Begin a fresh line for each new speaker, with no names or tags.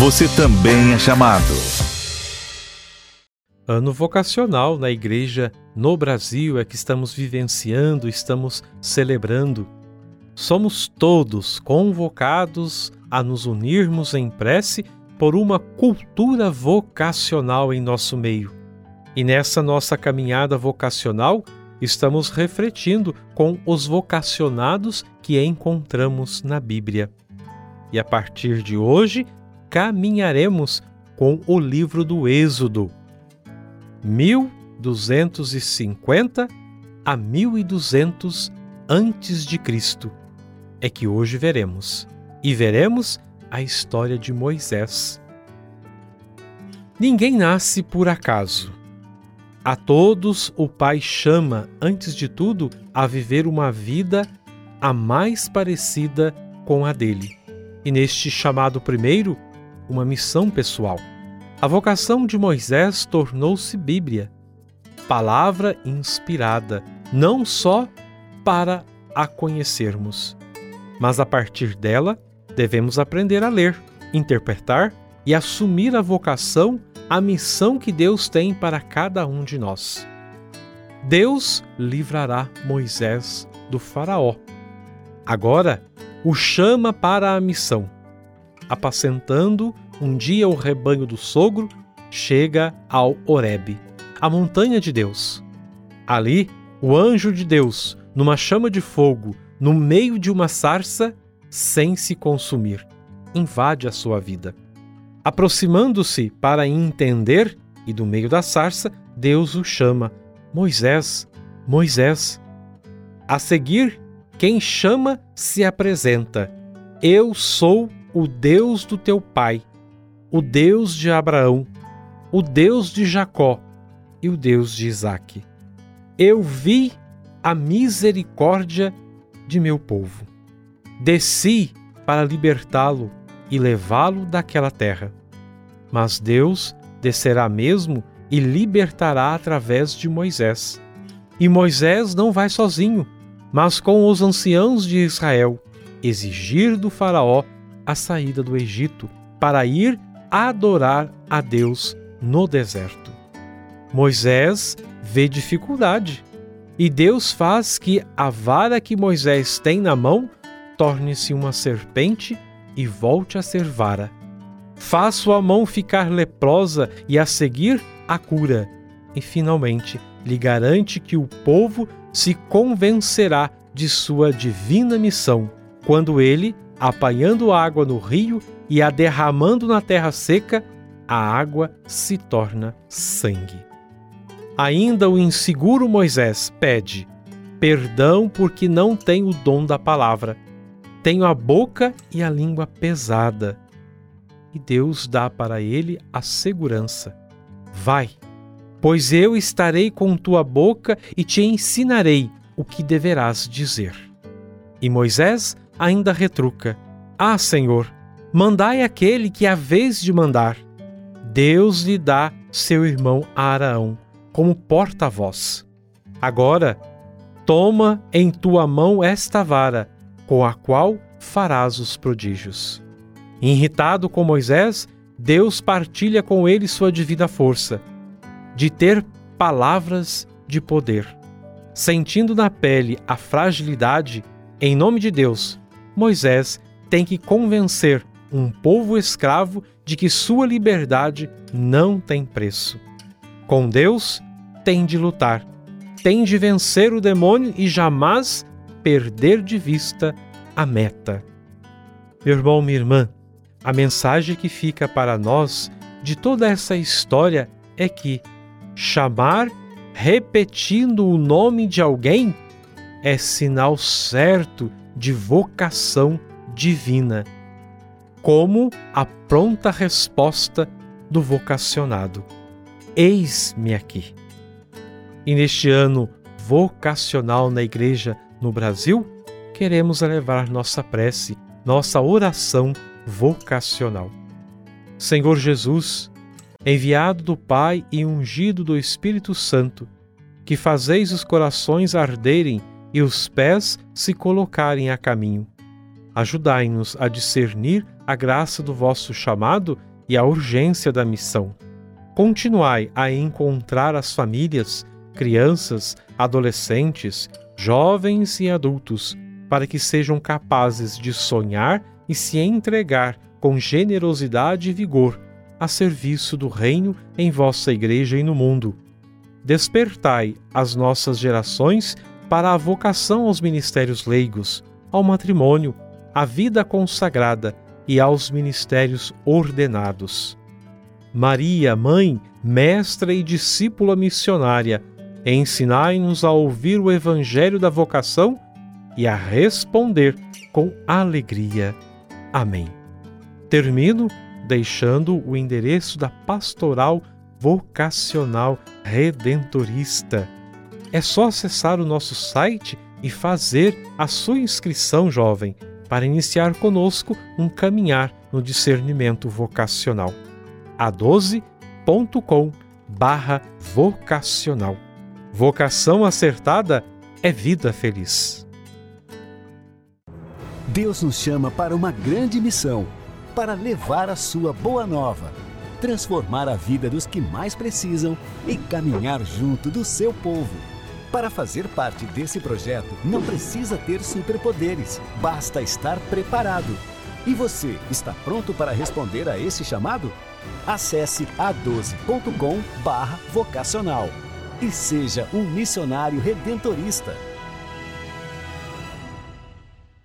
você também é chamado.
Ano vocacional na igreja no Brasil é que estamos vivenciando, estamos celebrando. Somos todos convocados a nos unirmos em prece por uma cultura vocacional em nosso meio. E nessa nossa caminhada vocacional, estamos refletindo com os vocacionados que encontramos na Bíblia. E a partir de hoje, caminharemos com o livro do Êxodo, 1250 a 1200 antes de Cristo. É que hoje veremos. E veremos a história de Moisés. Ninguém nasce por acaso. A todos o Pai chama, antes de tudo, a viver uma vida a mais parecida com a dele. E neste chamado primeiro, uma missão pessoal. A vocação de Moisés tornou-se Bíblia, palavra inspirada, não só para a conhecermos, mas a partir dela devemos aprender a ler, interpretar e assumir a vocação, a missão que Deus tem para cada um de nós. Deus livrará Moisés do Faraó. Agora, o chama para a missão apacentando um dia o rebanho do sogro, chega ao Horebe, a montanha de Deus. Ali, o anjo de Deus, numa chama de fogo, no meio de uma sarça, sem se consumir, invade a sua vida. Aproximando-se para entender, e do meio da sarça, Deus o chama: Moisés, Moisés. A seguir, quem chama se apresenta: Eu sou o Deus do teu pai, o Deus de Abraão, o Deus de Jacó e o Deus de Isaque. Eu vi a misericórdia de meu povo. Desci para libertá-lo e levá-lo daquela terra. Mas Deus descerá mesmo e libertará através de Moisés. E Moisés não vai sozinho, mas com os anciãos de Israel, exigir do Faraó a saída do Egito para ir adorar a Deus no deserto. Moisés vê dificuldade e Deus faz que a vara que Moisés tem na mão torne-se uma serpente e volte a ser vara. Faz sua mão ficar leprosa e a seguir a cura. E finalmente lhe garante que o povo se convencerá de sua divina missão quando ele apanhando água no rio e a derramando na terra seca, a água se torna sangue. Ainda o inseguro Moisés pede perdão porque não tem o dom da palavra. Tenho a boca e a língua pesada. E Deus dá para ele a segurança. Vai, pois eu estarei com tua boca e te ensinarei o que deverás dizer. E Moisés ainda retruca: Ah, Senhor, mandai aquele que a vez de mandar. Deus lhe dá seu irmão Araão como porta-voz. Agora, toma em tua mão esta vara, com a qual farás os prodígios. Irritado com Moisés, Deus partilha com ele sua divina força, de ter palavras de poder. Sentindo na pele a fragilidade, em nome de Deus, Moisés tem que convencer um povo escravo de que sua liberdade não tem preço. Com Deus, tem de lutar, tem de vencer o demônio e jamais perder de vista a meta. Meu irmão, minha irmã, a mensagem que fica para nós de toda essa história é que chamar repetindo o nome de alguém é sinal certo de vocação divina, como a pronta resposta do vocacionado: Eis-me aqui. E neste ano vocacional na Igreja no Brasil, queremos elevar nossa prece, nossa oração vocacional. Senhor Jesus, enviado do Pai e ungido do Espírito Santo, que fazeis os corações arderem e os pés se colocarem a caminho. Ajudai-nos a discernir a graça do vosso chamado e a urgência da missão. Continuai a encontrar as famílias, crianças, adolescentes, jovens e adultos, para que sejam capazes de sonhar e se entregar com generosidade e vigor a serviço do Reino em vossa Igreja e no mundo. Despertai as nossas gerações para a vocação aos ministérios leigos, ao matrimônio, à vida consagrada e aos ministérios ordenados. Maria, mãe, mestra e discípula missionária, ensinai-nos a ouvir o evangelho da vocação e a responder com alegria. Amém. Termino deixando o endereço da Pastoral Vocacional Redentorista. É só acessar o nosso site e fazer a sua inscrição, jovem, para iniciar conosco um caminhar no discernimento vocacional. a12.com barra vocacional. Vocação acertada é vida feliz.
Deus nos chama para uma grande missão, para levar a sua boa nova, transformar a vida dos que mais precisam e caminhar junto do seu povo. Para fazer parte desse projeto, não precisa ter superpoderes, basta estar preparado. E você, está pronto para responder a esse chamado? Acesse a12.com/vocacional e seja um missionário redentorista.